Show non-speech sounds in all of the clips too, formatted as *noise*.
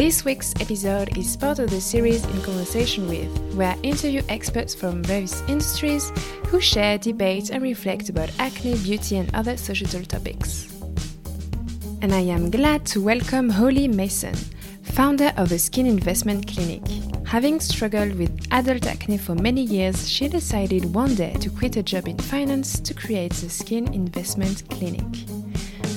This week's episode is part of the series In Conversation With, where I interview experts from various industries who share, debate, and reflect about acne, beauty, and other societal topics. And I am glad to welcome Holly Mason, founder of the Skin Investment Clinic. Having struggled with adult acne for many years, she decided one day to quit a job in finance to create the Skin Investment Clinic.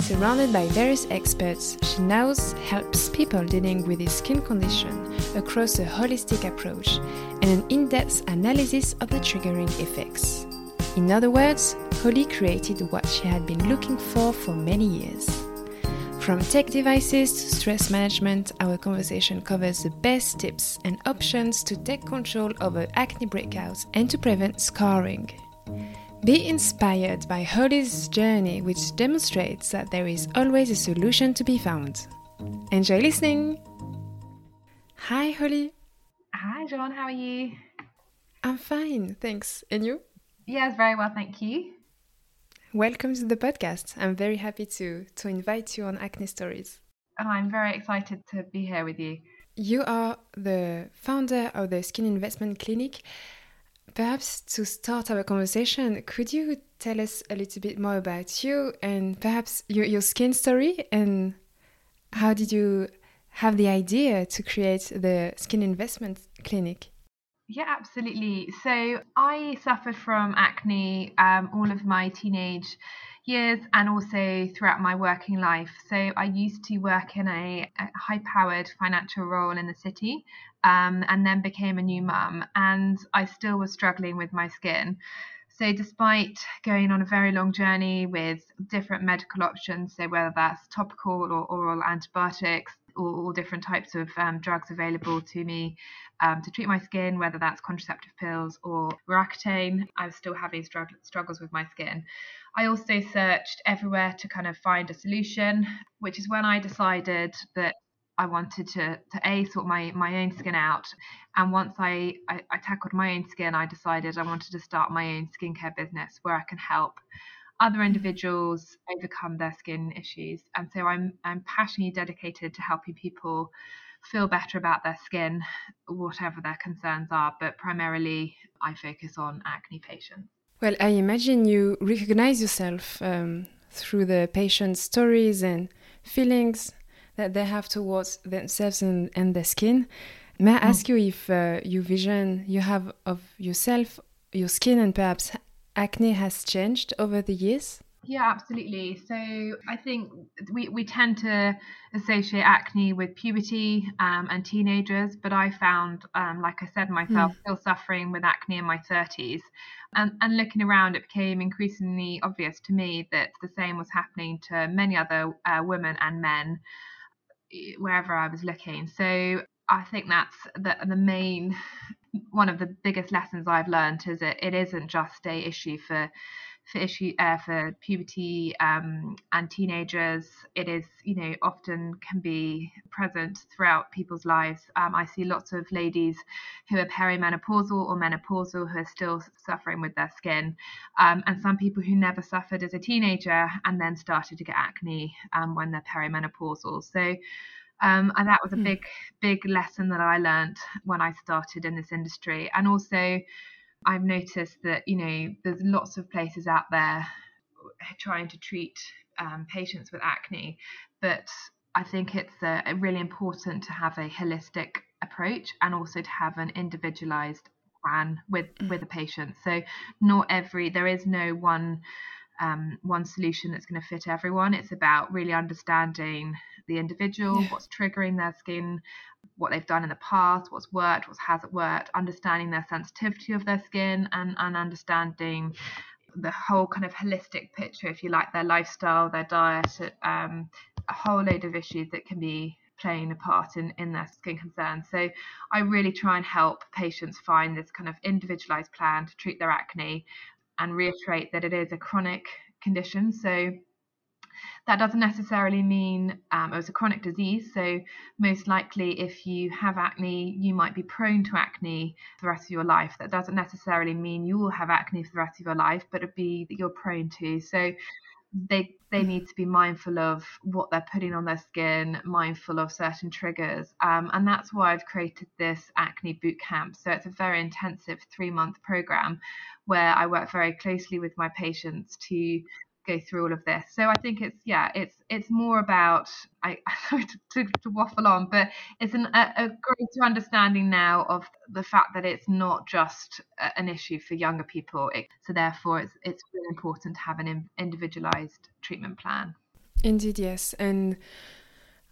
Surrounded by various experts, she now helps people dealing with this skin condition across a holistic approach and an in depth analysis of the triggering effects. In other words, Holly created what she had been looking for for many years. From tech devices to stress management, our conversation covers the best tips and options to take control over acne breakouts and to prevent scarring. Be inspired by Holly's journey, which demonstrates that there is always a solution to be found. Enjoy listening! Hi, Holly. Hi, Jeanne. How are you? I'm fine, thanks. And you? Yes, very well, thank you. Welcome to the podcast. I'm very happy to, to invite you on Acne Stories. Oh, I'm very excited to be here with you. You are the founder of the Skin Investment Clinic. Perhaps to start our conversation, could you tell us a little bit more about you and perhaps your, your skin story and how did you have the idea to create the Skin Investment Clinic? Yeah, absolutely. So I suffered from acne um, all of my teenage years and also throughout my working life. So I used to work in a, a high powered financial role in the city um, and then became a new mum. And I still was struggling with my skin. So, despite going on a very long journey with different medical options, so whether that's topical or oral antibiotics, or all different types of um, drugs available to me um, to treat my skin, whether that's contraceptive pills or Roaccutane, I was still having struggles with my skin. I also searched everywhere to kind of find a solution, which is when I decided that I wanted to to a sort my my own skin out, and once I, I, I tackled my own skin, I decided I wanted to start my own skincare business where I can help other individuals overcome their skin issues. And so I'm I'm passionately dedicated to helping people feel better about their skin, whatever their concerns are. But primarily, I focus on acne patients. Well, I imagine you recognize yourself um, through the patient's stories and feelings that they have towards themselves and, and their skin. May I ask mm. you if uh, your vision you have of yourself, your skin, and perhaps acne has changed over the years? Yeah, absolutely. So I think we, we tend to associate acne with puberty um, and teenagers, but I found, um, like I said, myself mm. still suffering with acne in my 30s. And, and looking around, it became increasingly obvious to me that the same was happening to many other uh, women and men wherever I was looking. So I think that's the, the main one of the biggest lessons I've learned is that it isn't just a issue for for issue uh, for puberty um, and teenagers. It is you know often can be present throughout people's lives. Um, I see lots of ladies who are perimenopausal or menopausal who are still suffering with their skin, um, and some people who never suffered as a teenager and then started to get acne um, when they're perimenopausal. So um, and that was a hmm. big, big lesson that I learned when I started in this industry. And also, I've noticed that, you know, there's lots of places out there trying to treat um, patients with acne, but I think it's uh, really important to have a holistic approach and also to have an individualized plan with hmm. with a patient. So not every there is no one um, one solution that's going to fit everyone. It's about really understanding the individual, yeah. what's triggering their skin, what they've done in the past, what's worked, what hasn't worked, understanding their sensitivity of their skin, and, and understanding the whole kind of holistic picture, if you like, their lifestyle, their diet, um, a whole load of issues that can be playing a part in, in their skin concerns. So I really try and help patients find this kind of individualized plan to treat their acne and reiterate that it is a chronic condition. So that doesn't necessarily mean um, was a chronic disease. So, most likely, if you have acne, you might be prone to acne for the rest of your life. That doesn't necessarily mean you will have acne for the rest of your life, but it'd be that you're prone to. So, they they need to be mindful of what they're putting on their skin, mindful of certain triggers, um, and that's why I've created this acne boot camp. So it's a very intensive three month program where I work very closely with my patients to go through all of this. So I think it's yeah, it's it's more about I *laughs* sorry to, to, to waffle on, but it's an, a, a, greater understanding now of the fact that it's not just a, an issue for younger people. It, so therefore, it's it's really important to have an individualized treatment plan. Indeed, yes, and.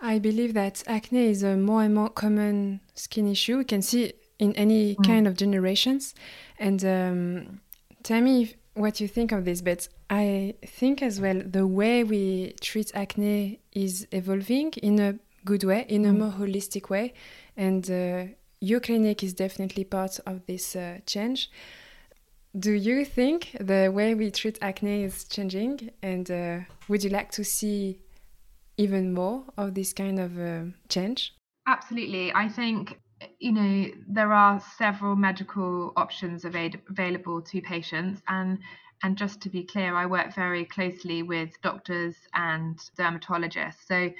I believe that acne is a more and more common skin issue. We can see in any mm. kind of generations. And um, tell me what you think of this, but I think as well the way we treat acne is evolving in a good way, in a mm. more holistic way, and uh, your clinic is definitely part of this uh, change. Do you think the way we treat acne is changing, and uh, would you like to see even more of this kind of uh, change? Absolutely. I think you know, there are several medical options available to patients, and and just to be clear, I work very closely with doctors and dermatologists. So,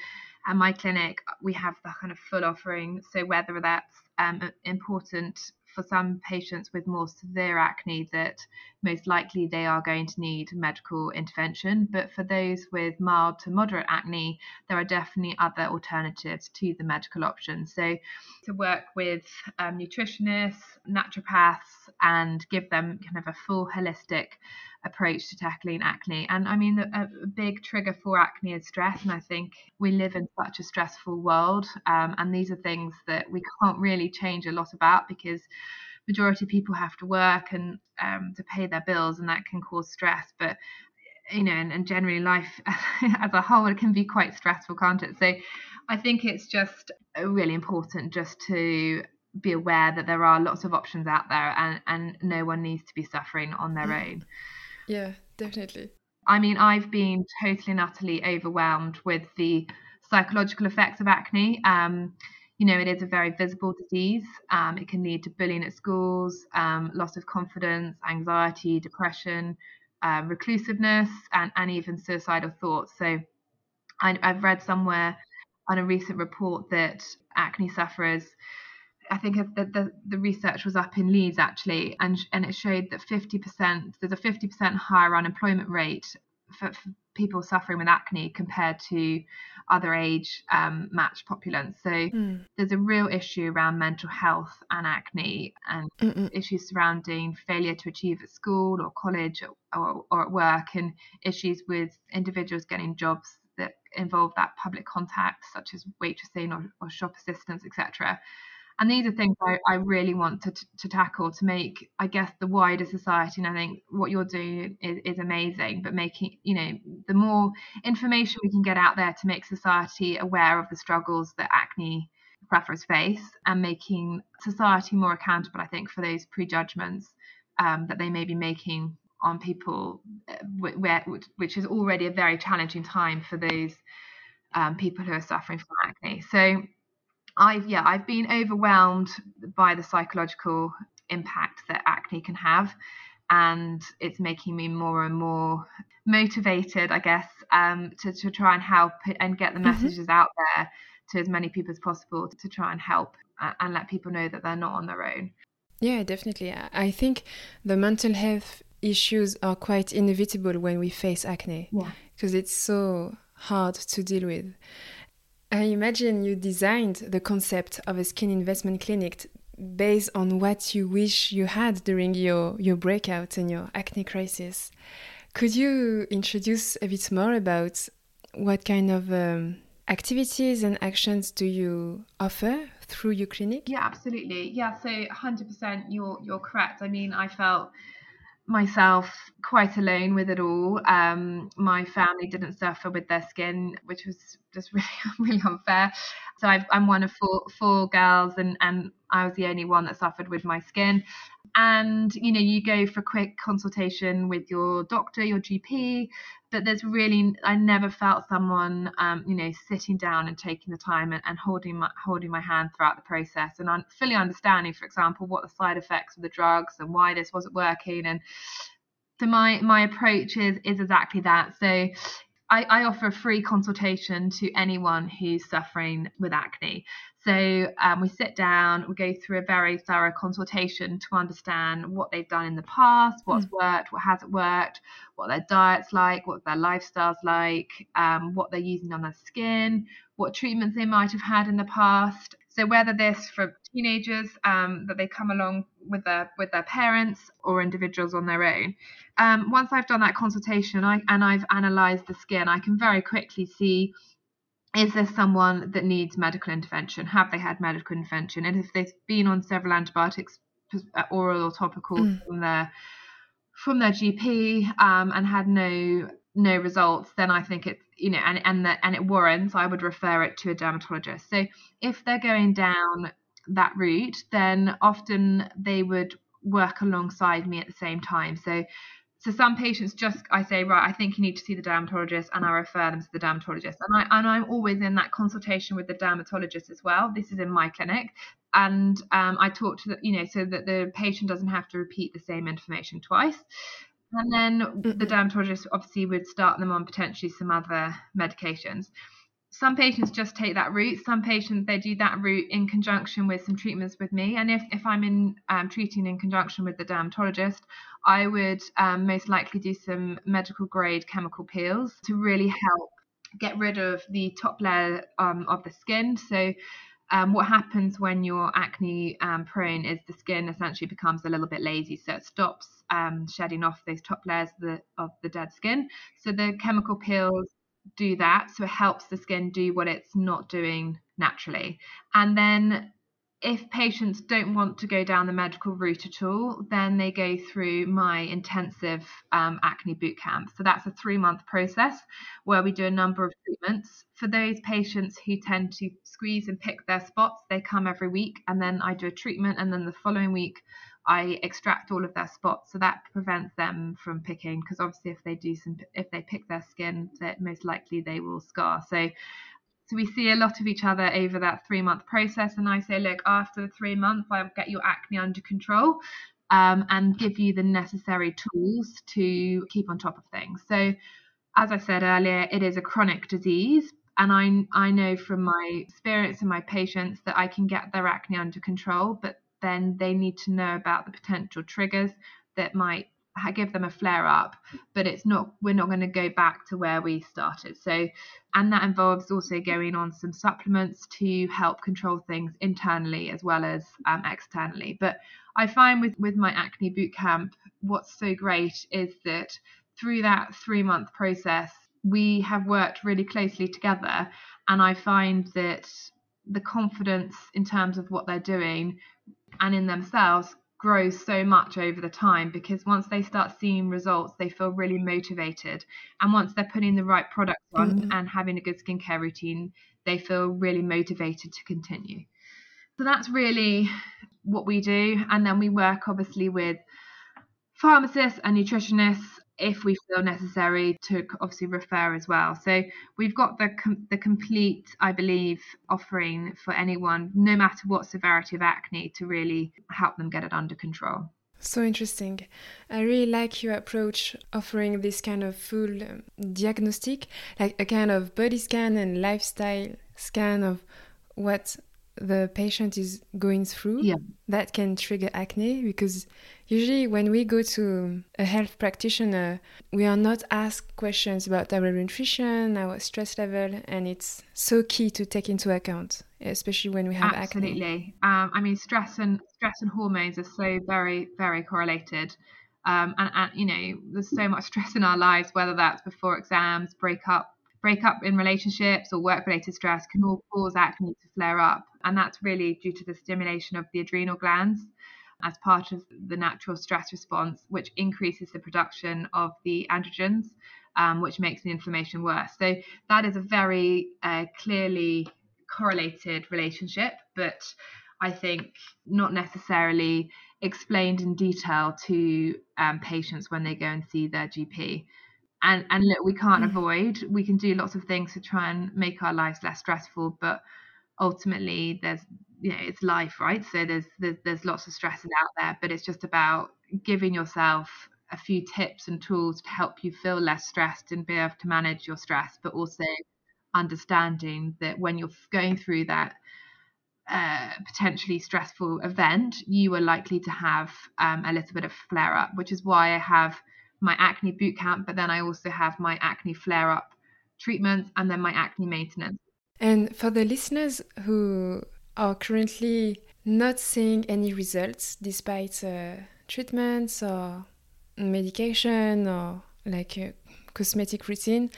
at my clinic, we have the kind of full offering. So, whether that's um, important for some patients with more severe acne that most likely they are going to need medical intervention. But for those with mild to moderate acne, there are definitely other alternatives to the medical options. So to work with um, nutritionists, naturopaths, and give them kind of a full holistic approach to tackling acne. And I mean, a, a, big trigger for acne is stress. And I think we live in such a stressful world. Um, and these are things that we can't really change a lot about because majority of people have to work and um, to pay their bills, and that can cause stress. But you know, and, and generally life *laughs* as a whole, it can be quite stressful, can't it? So I think it's just really important just to be aware that there are lots of options out there and, and no one needs to be suffering on their mm. own. Yeah, definitely. I mean, I've been totally and utterly overwhelmed with the psychological effects of acne. Um, you know, it is a very visible disease. Um, it can lead to bullying at schools, um, loss of confidence, anxiety, depression, uh, reclusiveness, and, and even suicidal thoughts. So I, I've read somewhere on a recent report that acne sufferers I think the, the, the, research was up in Leeds actually, and and it showed that 50% there's a 50% higher unemployment rate for, for people suffering with acne compared to other age um, matched populace. So mm. there's a real issue around mental health and acne, and Mm-mm. issues surrounding failure to achieve at school or college or, or, or at work, and issues with individuals getting jobs that involve that public contact, such as waitressing or, or shop assistants, etc and these are things I, I really want to, to tackle to make I guess the wider society. And I think what you're doing is, is amazing but making you know the more information we can get out there to make society aware of the struggles that acne sufferers face and making society more accountable I think for those prejudgments um, that they may be making on people uh, where, which is already a very challenging time for those um, people who are suffering from acne. So I've yeah, I've been overwhelmed by the psychological impact that acne can have, and it's making me more and more motivated, I guess, um, to to try and help and get the mm-hmm. messages mm-hmm. out there to as many people as possible to try and help and let people know that they're not on their own. Yeah, definitely. I think the mental health issues are quite inevitable when we face acne because yeah. it's so hard to deal with. I imagine you designed the concept of a skin investment clinic based on what you wish you had during your, your breakout and your acne crisis. Could you introduce a bit more about what kind of um, activities and actions do you offer through your clinic? Yeah, absolutely. Yeah, so 100% you're you're correct. I mean, I felt myself quite alone with it all. Um, my family didn't suffer with their skin, which was just *laughs* really really unfair. So i am one of four four girls, and and I was the only one that suffered with my skin. And you know, you go for a quick consultation with your doctor, your GP. But there's really I never felt someone um, you know sitting down and taking the time and, and, holding my holding my hand throughout the process and fully understanding for example what the side effects of the drugs and why this wasn't working. And so my my approach is is exactly that. So I, I offer a free consultation to anyone who's suffering with acne. So um, we sit down, we go through a very thorough consultation to understand what they've done in the past, what's mm. worked, what hasn't worked, what their diet's like, what their lifestyle's like, um, what they're using on their skin, what treatments they might have had in the past. So whether this for teenagers um, that they come along with their with their parents or individuals on their own. Um, once I've done that consultation I, and I've analysed the skin, I can very quickly see is there someone that needs medical intervention? Have they had medical intervention? And if they've been on several antibiotics, uh, oral or topical, mm. from their from their GP um, and had no no results, then I think it's you know and and that and it warrants I would refer it to a dermatologist. So if they're going down that route, then often they would work alongside me at the same time. So so some patients just I say right I think you need to see the dermatologist and I refer them to the dermatologist and I and I'm always in that consultation with the dermatologist as well this is in my clinic and um, I talk to the you know so that the patient doesn't have to repeat the same information twice and then mm-hmm. the dermatologist obviously would start them on potentially some other medications. Some patients just take that route. Some patients they do that route in conjunction with some treatments with me. And if, if i'm in um, treating in conjunction with the dermatologist i would um, most likely do some medical grade chemical peels to really help get rid of the top layer um, of the skin. So um, what happens when you're acne um, prone is the skin essentially becomes a little bit lazy, so it stops um, shedding off those top layers of the, of the dead skin. So the chemical peels do that. So it helps the skin do what it's not doing naturally. And then if patients don't want to go down the medical route at all, then they go through my intensive um, acne boot camp. So that's a three month process where we do a number of treatments. For those patients who tend to squeeze and pick their spots, they come every week and then I do a treatment. And then the following week, I extract all of their spots, so that prevents them from picking. Because obviously, if they do some, if they pick their skin, that most likely they will scar. So, so we see a lot of each other over that three month process. And I say, look, after the three months, I'll get your acne under control. Um, and give you the necessary tools to keep on top of things. So, as I said earlier, it is a chronic disease, and I I know from my experience and my patients that I can get their acne under control, but then they need to know about the potential triggers that might give them a flare up but it's not we're not going to go back to where we started. So and that involves also going on some supplements to help control things internally as well as um, externally. But i find with with my acne boot camp what's so great is that through that three month process we have worked really closely together and i find that the confidence in terms of what they're doing and in themselves grows so much over the time because once they start seeing results, they feel really motivated. And once they're putting the right products on mm-hmm. and having a good skincare routine, they feel really motivated to continue. So that's really what we do. And then we work obviously with pharmacists and nutritionists if we feel necessary to obviously refer as well. So we've got the com- the complete, I believe, offering for anyone, no matter what severity of acne, to really help them get it under control. So interesting. I really like your approach offering this kind of full um, diagnostic, like a kind of body scan and lifestyle scan of what the patient is going through yeah. that can trigger acne because usually when we go to a health practitioner we are not asked questions about our nutrition our stress level and it's so key to take into account especially when we have absolutely acne. um, i mean stress and stress and hormones are so very very correlated um, and, and you know there's so much *laughs* stress in our lives whether that's before exams break up breakup in relationships or work related stress can all cause acne to flare up. And that's really due to the stimulation of the adrenal glands as part of the natural stress response, which increases the production of the androgens, um, which makes the inflammation worse. So that is a very uh, clearly correlated relationship, but I think not necessarily explained in detail to um, patients when they go and see their GP. And and look we can't mm. avoid we can do lots of things to try and make our lives less stressful but ultimately there's you know it's life right so there's there's, there's lots of stresses out there but it's just about giving yourself a few tips and tools to help you feel less stressed and be able to manage your stress but also understanding that when you're going through that uh, potentially stressful event, you are likely to have um, a little bit of flare up, which is why I have my acne boot camp, but then I also have my acne flare up treatments and then my acne maintenance. And for the listeners who are currently not seeing any results despite uh, treatments or medication or like a cosmetic routine,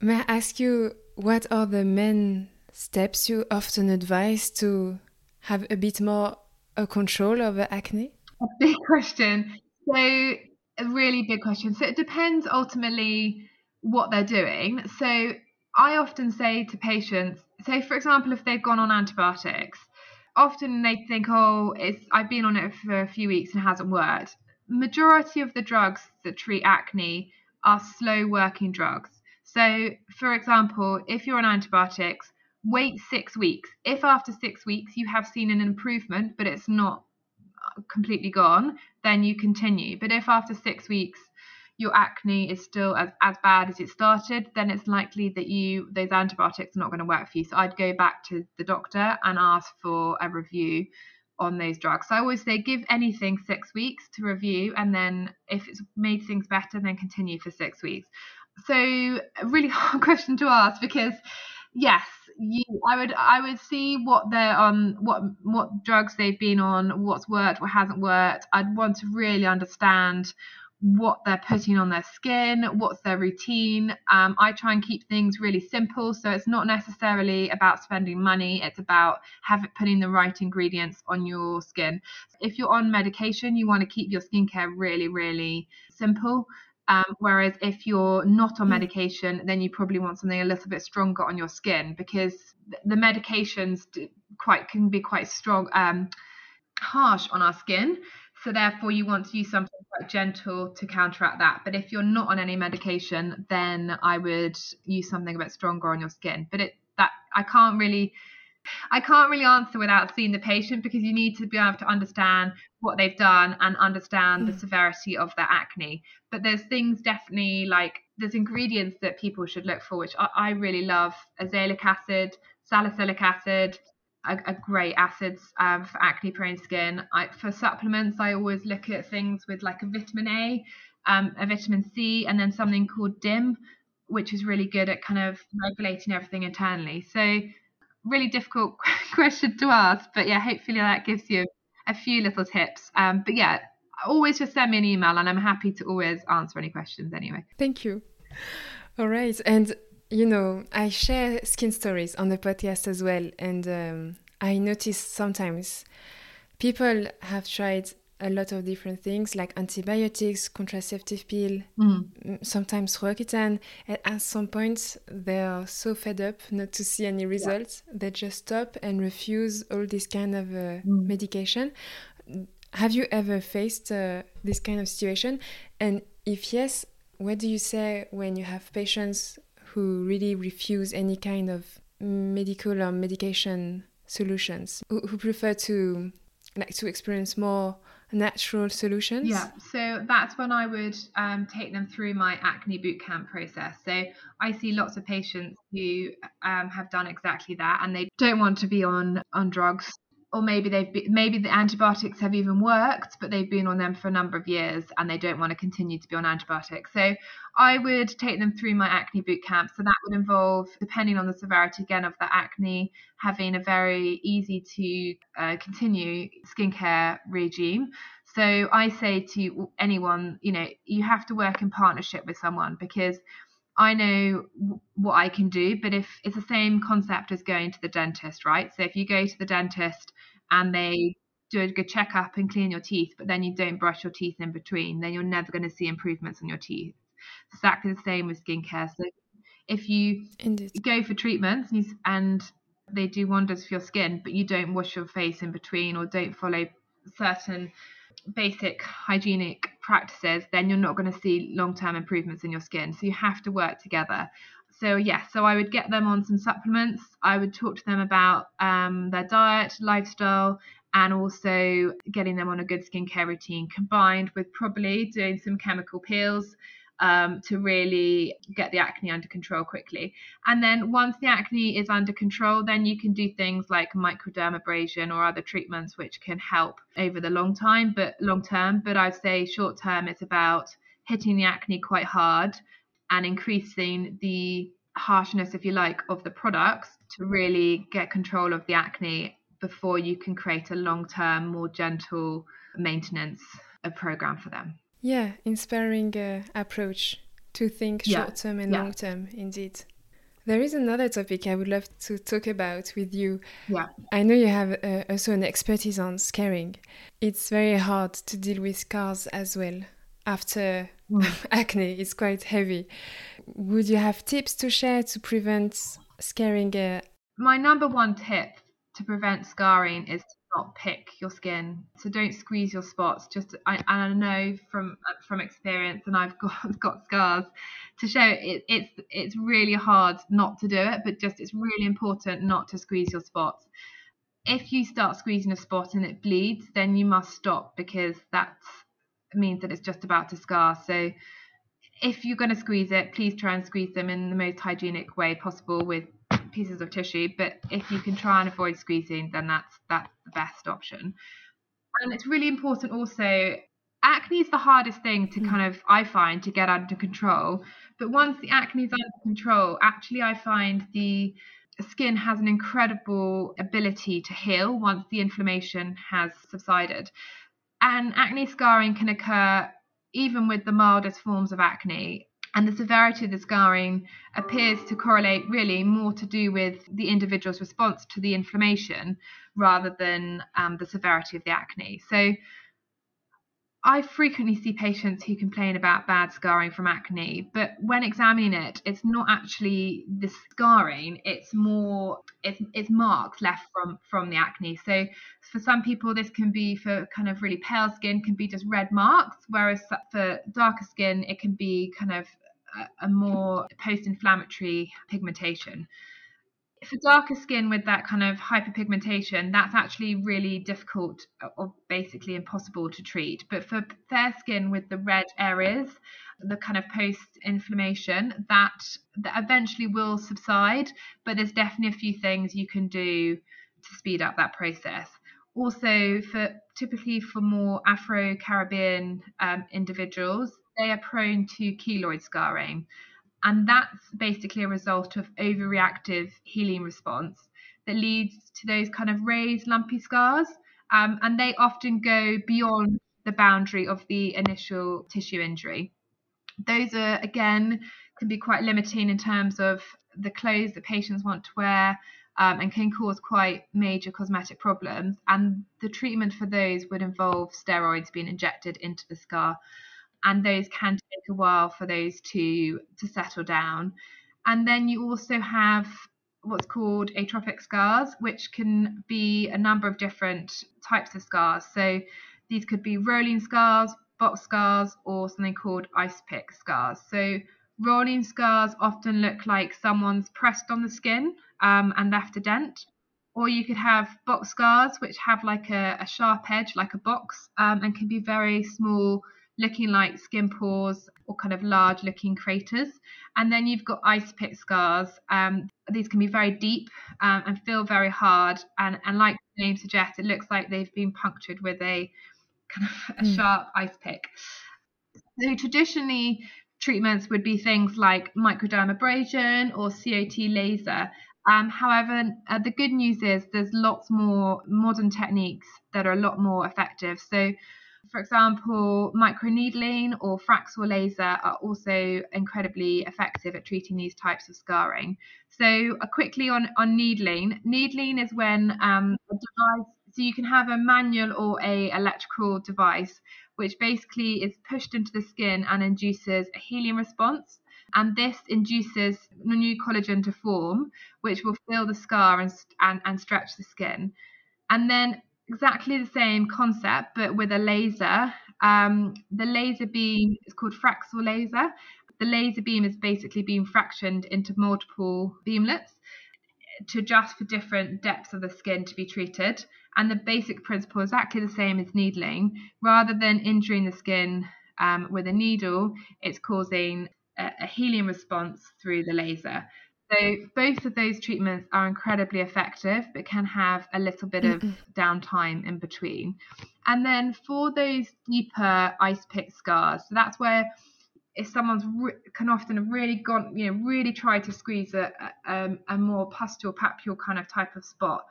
may I ask you what are the main steps you often advise to have a bit more a control over acne? A *laughs* big question. So, a really big question. So, it depends ultimately what they're doing. So, I often say to patients, say, for example, if they've gone on antibiotics, often they think, oh, it's I've been on it for a few weeks and it hasn't worked. Majority of the drugs that treat acne are slow working drugs. So, for example, if you're on antibiotics, wait six weeks. If after six weeks you have seen an improvement, but it's not completely gone, then you continue. But if after six weeks your acne is still as, as bad as it started, then it's likely that you those antibiotics are not going to work for you. So I'd go back to the doctor and ask for a review on those drugs. So I always say give anything six weeks to review, and then if it's made things better, then continue for six weeks. So a really *laughs* hard question to ask because yes, you I would I would see what they're on what what drugs they've been on, what's worked, what hasn't worked. I'd want to really understand what they're putting on their skin, what's their routine. Um, I try and keep things really simple, so it's not necessarily about spending money. It's about having putting the right ingredients on your skin. If you're on medication, you want to keep your skincare really, really simple. Um, whereas if you're not on mm. medication, then you probably want something a little bit stronger on your skin because the medications quite can be quite strong, um, harsh on our skin. So therefore, you want to use something quite gentle to counteract that. But if you're not on any medication, then I would use something a bit stronger on your skin. But it that I can't really I can't really answer without seeing the patient because you need to be able to understand what they've done and understand the mm. severity of their acne. But there's things definitely like there's ingredients that people should look for, which I, I really love: azelaic acid, salicylic acid, a great acids um, for acne prone skin. I, for supplements, I always look at things with like a vitamin A, um, a vitamin C, and then something called DIM, which is really good at kind of regulating everything internally. So really difficult *laughs* question to ask, but yeah, hopefully that gives you a few little tips. Um, but yeah, always just send me an email and I'm happy to always answer any questions anyway. Thank you. All right. And, you know, I share skin stories on the podcast as well. And um, I notice sometimes people have tried a lot of different things like antibiotics, contraceptive pill, mm. sometimes Roaccutane. And at some point, they are so fed up not to see any results, yeah. they just stop and refuse all this kind of uh, mm. medication. Have you ever faced uh, this kind of situation? And if yes, what do you say when you have patients who really refuse any kind of medical or medication solutions, who, who prefer to like to experience more natural solutions? Yeah, so that's when I would um, take them through my acne bootcamp process. So I see lots of patients who um, have done exactly that, and they don't want to be on on drugs or maybe they've maybe the antibiotics have even worked but they've been on them for a number of years and they don't want to continue to be on antibiotics. So i would take them through my acne boot camp. So that would involve depending on the severity again of the acne having a very easy to uh, continue skincare regime. So i say to anyone you know you have to work in partnership with someone because I know what I can do, but if it's the same concept as going to the dentist, right? So if you go to the dentist and they do a good checkup and clean your teeth, but then you don't brush your teeth in between, then you're never going to see improvements on your teeth. It's exactly the same with skincare. So if you Indeed. go for treatments and, you, and they do wonders for your skin, but you don't wash your face in between or don't follow certain basic hygienic practices, then you're not going to see long term improvements in your skin. So you have to work together. So, yes, yeah, so I would get them on some supplements. I would talk to them about um, their diet, lifestyle, and also getting them on a good skincare routine combined with probably doing some chemical peels um, to really get the acne under control quickly. And then once the acne is under control, then you can do things like microdermabrasion or other treatments which can help over the long time, but long term. But I'd say short term, it's about hitting the acne quite hard and increasing the harshness, if you like, of the products to really get control of the acne before you can create a long term, more gentle maintenance a program for them. Yeah, inspiring uh, approach to think yeah. short term and yeah. long term, indeed. There is another topic I would love to talk about with you. Yeah. I know you have uh, also an expertise on scarring. It's very hard to deal with scars as well after mm. *laughs* acne. It's quite heavy. Would you have tips to share to prevent scarring? Uh... My number one tip to prevent scarring is to not pick your skin. So don't squeeze your spots. Just I, and I know from from experience, and I've *laughs* got got scars to show it. It's it's really hard not to do it, but just it's really important not to squeeze your spots. If you start squeezing a spot and it bleeds, then you must stop because that means that it's just about to scar. So if you're going to squeeze it, please try and squeeze them in the most hygienic way possible with pieces of tissue. But if you can try and avoid squeezing, then that's that's the best option. And it's really important also. Acne is the hardest thing to mm. kind of I find to get under control. But once the acne is under control, actually I find the skin has an incredible ability to heal once the inflammation has subsided. And acne scarring can occur even with the mildest forms of acne and the severity of the scarring appears to correlate really more to do with the individual's response to the inflammation rather than um, the severity of the acne. So I frequently see patients who complain about bad scarring from acne, but when examining it, it's not actually the scarring; it's more it's, it's marks left from from the acne. So for some people, this can be for kind of really pale skin, can be just red marks, whereas for darker skin, it can be kind of a, a more post-inflammatory pigmentation for darker skin with that kind of hyperpigmentation, that's actually really difficult or basically impossible to treat. But for fair skin with the red areas, the kind of post inflammation, that, that eventually will subside. But there's definitely a few things you can do to speed up that process. Also, for typically for more Afro Caribbean um, individuals, they are prone to keloid scarring. And that's basically a result of overreactive healing response that leads to those kind of raised, lumpy scars. Um, and they often go beyond the boundary of the initial tissue injury. Those are, again, can be quite limiting in terms of the clothes that patients want to wear um, and can cause quite major cosmetic problems. And the treatment for those would involve steroids being injected into the scar and those can take a while for those to to settle down. And then you also have what's called atrophic scars, which can be a number of different types of scars. So these could be rolling scars, box scars, or something called ice pick scars. So rolling scars often look like someone's pressed on the skin um, and left a dent. Or you could have box scars, which have like a, a sharp edge, like a box, um, and can be very small looking like skin pores or kind of large looking craters. And then you've got ice pick scars. Um, these can be very deep um, and feel very hard. And, and like the name suggests, it looks like they've been punctured with a kind of a mm. sharp ice pick. So traditionally, treatments would be things like microdermabrasion or CO2 laser. Um, however, uh, the good news is there's lots more modern techniques that are a lot more effective. So for example, microneedling or Fraxel laser are also incredibly effective at treating these types of scarring. So, uh, quickly on, on needling. Needling is when um, a device, so you can have a manual or a electrical device, which basically is pushed into the skin and induces a healing response. And this induces new collagen to form, which will fill the scar and, and, and stretch the skin. And then exactly the same concept, but with a laser. Um, the laser beam is called Fraxel laser. The laser beam is basically being fractioned into multiple beamlets to adjust for different depths of the skin to be treated. And the basic principle is exactly the same as needling. Rather than injuring the skin um, with a needle, it's causing a, a healing response through the laser. So both of those treatments are incredibly effective, but can have a little bit of downtime in between. And then for those deeper ice pick scars, so that's where if someone's re- can often have really gone, you know, really tried to squeeze a, a, um, a more pustule papule kind of type of spot,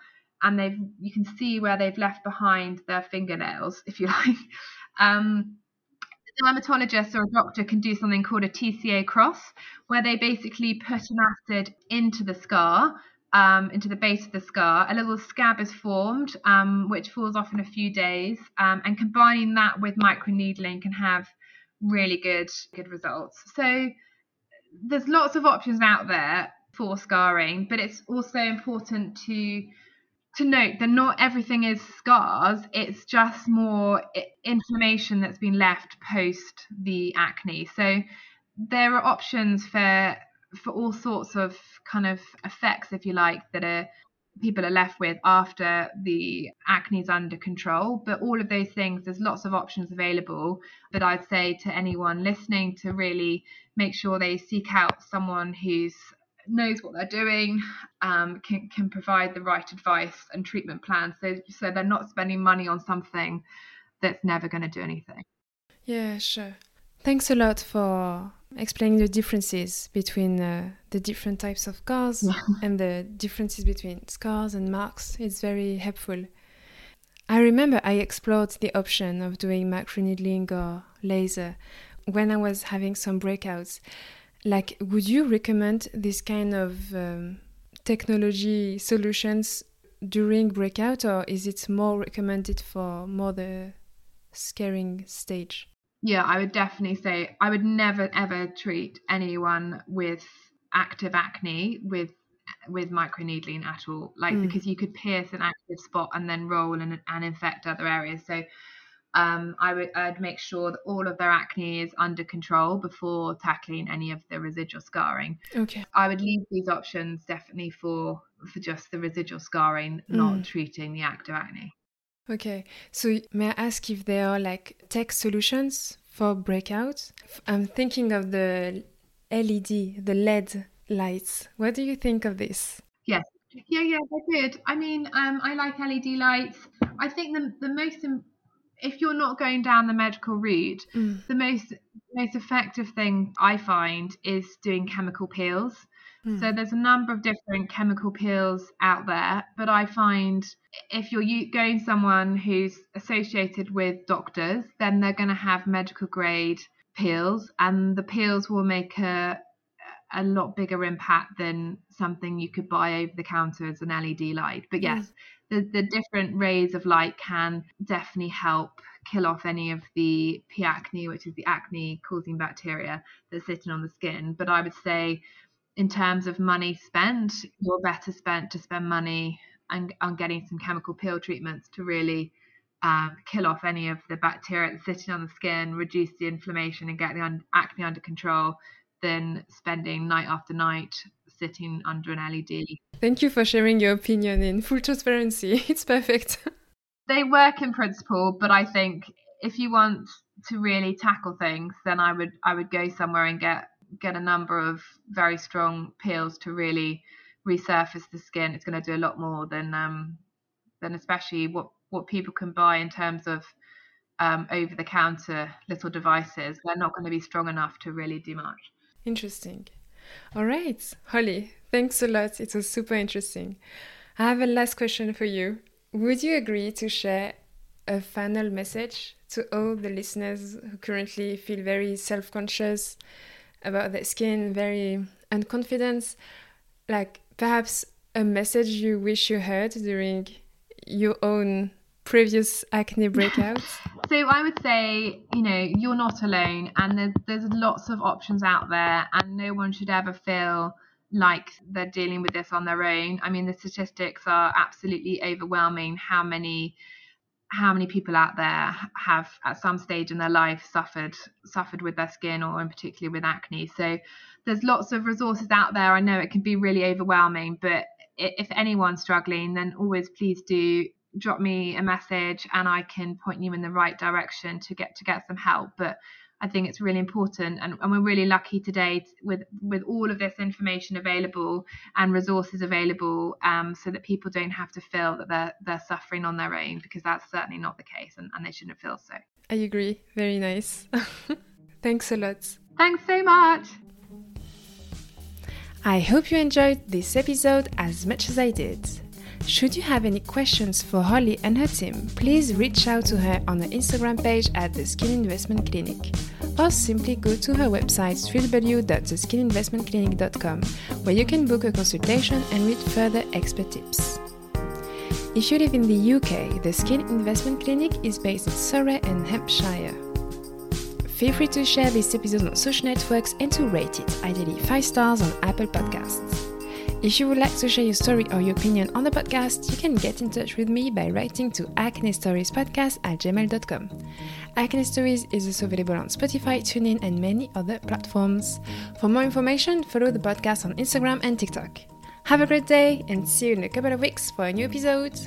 and they've you can see where they've left behind their fingernails, if you *laughs* like. Um, dermatologist or a doctor can do something called a TCA cross, where they basically put an acid into the scar, um, into the base of the scar. A little scab is formed, um, which falls off in a few days, um, and combining that with microneedling can have really good good results. So there's lots of options out there for scarring, but it's also important to to note that not everything is scars. It's just more inflammation that's been left post the acne. So there are options for for all sorts of kind of effects, if you like, that are people are left with after the acne is under control. But all of those things, there's lots of options available. But I'd say to anyone listening to really make sure they seek out someone who's knows what they're doing, um, can, can provide the right advice and treatment plans. So, so they're not spending money on something that's never going to do anything. Yeah, sure. Thanks a lot for explaining the differences between uh, the different types of scars yeah. *laughs* and the differences between scars and marks. It's very helpful. I remember I explored the option of doing microneedling or laser when I was having some breakouts like would you recommend this kind of um, technology solutions during breakout or is it more recommended for more the scaring stage? Yeah i would definitely say i would never ever treat anyone with active acne with with microneedling at all. Like mm. because you could pierce an active spot and then roll and, and infect other areas. So um, I would I'd make sure that all of their acne is under control before tackling any of the residual scarring. Okay. I would leave these options definitely for for just the residual scarring, mm. not treating the active acne. Okay. So may I ask if there are like tech solutions for breakouts? I'm thinking of the LED, the LED lights. What do you think of this? Yes. Yeah, yeah, they're good. I mean, um, I like LED lights. I think the the most if you're not going down the medical route, mm. the most most effective thing I find is doing chemical peels. Mm. So there's a number of different chemical peels out there, but I find if you're going someone who's associated with doctors, then they're going to have medical grade peels, and the peels will make a a lot bigger impact than something you could buy over the counter as an LED light. But yes, mm the, the different rays of light can definitely help kill off any of the P. acne, which is the acne causing bacteria that's sitting on the skin. But I would say, in terms of money spent, you're better spent to spend money on, on getting some chemical peel treatments to really um, kill off any of the bacteria that's sitting on the skin, reduce the inflammation, and get the un- acne under control than spending night after night sitting under an LED. Thank you for sharing your opinion in full transparency. *laughs* It's perfect. they work in principle, but I think if you want to really tackle things, then I would I would go somewhere and get get a number of very strong peels to really resurface the skin. It's going to do a lot more than um, than especially what what people can buy in terms of um, over the counter little devices. They're not going to be strong enough to really do much. Interesting. All right, Holly, thanks a lot. It was super interesting. I have a last question for you. Would you agree to share a final message to all the listeners who currently feel very self conscious about their skin, very unconfident? Like perhaps a message you wish you heard during your own previous acne breakouts? so I would say, you know, you're not alone, and there's there's lots of options out there, and no one should ever feel like they're dealing with this on their own. I mean, the statistics are absolutely overwhelming. How many how many people out there have at some stage in their life suffered suffered with their skin or in particular with acne so there's lots of resources out there i know it can be really overwhelming but if anyone's struggling then always please do drop me a message and i can point you in the right direction to get to get some help but I think it's really important, and, and, we're really lucky today with with all of this information available and resources available, um, so that people don't have to feel that they're they're suffering on their own because that's certainly not the case, and, and they shouldn't feel so. I agree. Very nice. *laughs* Thanks a lot. Thanks so much. I hope you enjoyed this episode as much as I did. Should you have any questions for Holly and her team, please reach out to her on the Instagram page at the Skin Investment Clinic, or simply go to her website www.theskininvestmentclinic.com, where you can book a consultation and read further expert tips. If you live in the UK, the Skin Investment Clinic is based in Surrey and Hampshire. Feel free to share this episode on social networks and to rate it, ideally 5 stars on Apple Podcasts. If you would like to share your story or your opinion on the podcast, you can get in touch with me by writing to acne stories podcast at gmail.com. Acne Stories is also available on Spotify, TuneIn, and many other platforms. For more information, follow the podcast on Instagram and TikTok. Have a great day and see you in a couple of weeks for a new episode.